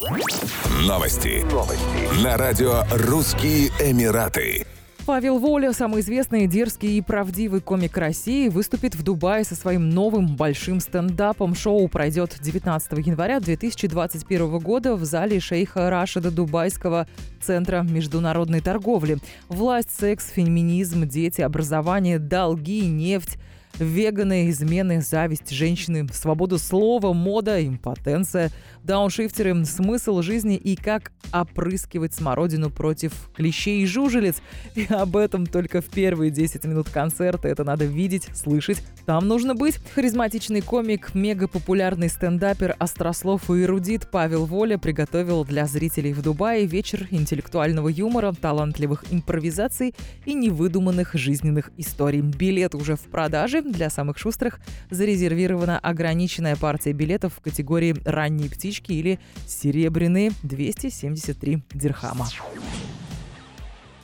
Новости. Новости. На радио «Русские Эмираты». Павел Воля, самый известный, дерзкий и правдивый комик России, выступит в Дубае со своим новым большим стендапом. Шоу пройдет 19 января 2021 года в зале шейха Рашида Дубайского Центра международной торговли. Власть, секс, феминизм, дети, образование, долги, нефть – Веганы, измены, зависть, женщины, свобода слова, мода, импотенция, дауншифтеры, смысл жизни и как опрыскивать смородину против клещей и жужелиц. И об этом только в первые 10 минут концерта. Это надо видеть, слышать. Там нужно быть. Харизматичный комик, мегапопулярный стендапер, острослов и эрудит Павел Воля приготовил для зрителей в Дубае вечер интеллектуального юмора, талантливых импровизаций и невыдуманных жизненных историй. Билет уже в продаже. Для самых шустрых зарезервирована ограниченная партия билетов в категории «ранние птички» или «серебряные» 273 дирхама.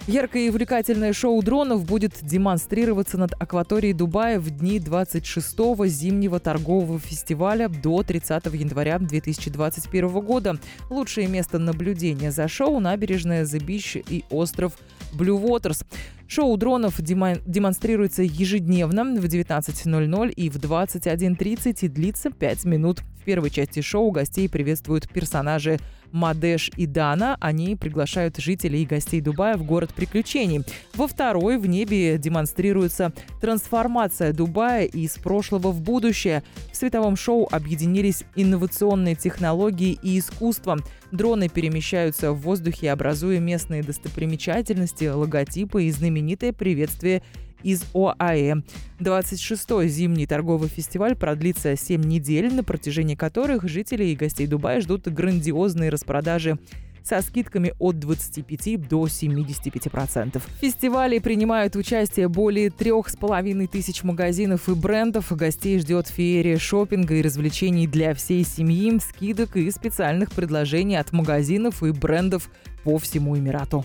Яркое и увлекательное шоу дронов будет демонстрироваться над акваторией Дубая в дни 26-го зимнего торгового фестиваля до 30 января 2021 года. Лучшее место наблюдения за шоу – набережная The Beach и остров Blue Waters. Шоу дронов демонстрируется ежедневно в 19.00 и в 21.30 и длится 5 минут. В первой части шоу гостей приветствуют персонажи Мадеш и Дана. Они приглашают жителей и гостей Дубая в город приключений. Во второй в небе демонстрируется трансформация Дубая из прошлого в будущее. В световом шоу объединились инновационные технологии и искусство. Дроны перемещаются в воздухе, образуя местные достопримечательности, логотипы и знаменитое приветствие из ОАЭ. 26-й зимний торговый фестиваль продлится 7 недель, на протяжении которых жители и гостей Дубая ждут грандиозные распродажи со скидками от 25 до 75%. В фестивале принимают участие более трех с половиной тысяч магазинов и брендов. Гостей ждет феерия шопинга и развлечений для всей семьи, скидок и специальных предложений от магазинов и брендов по всему Эмирату.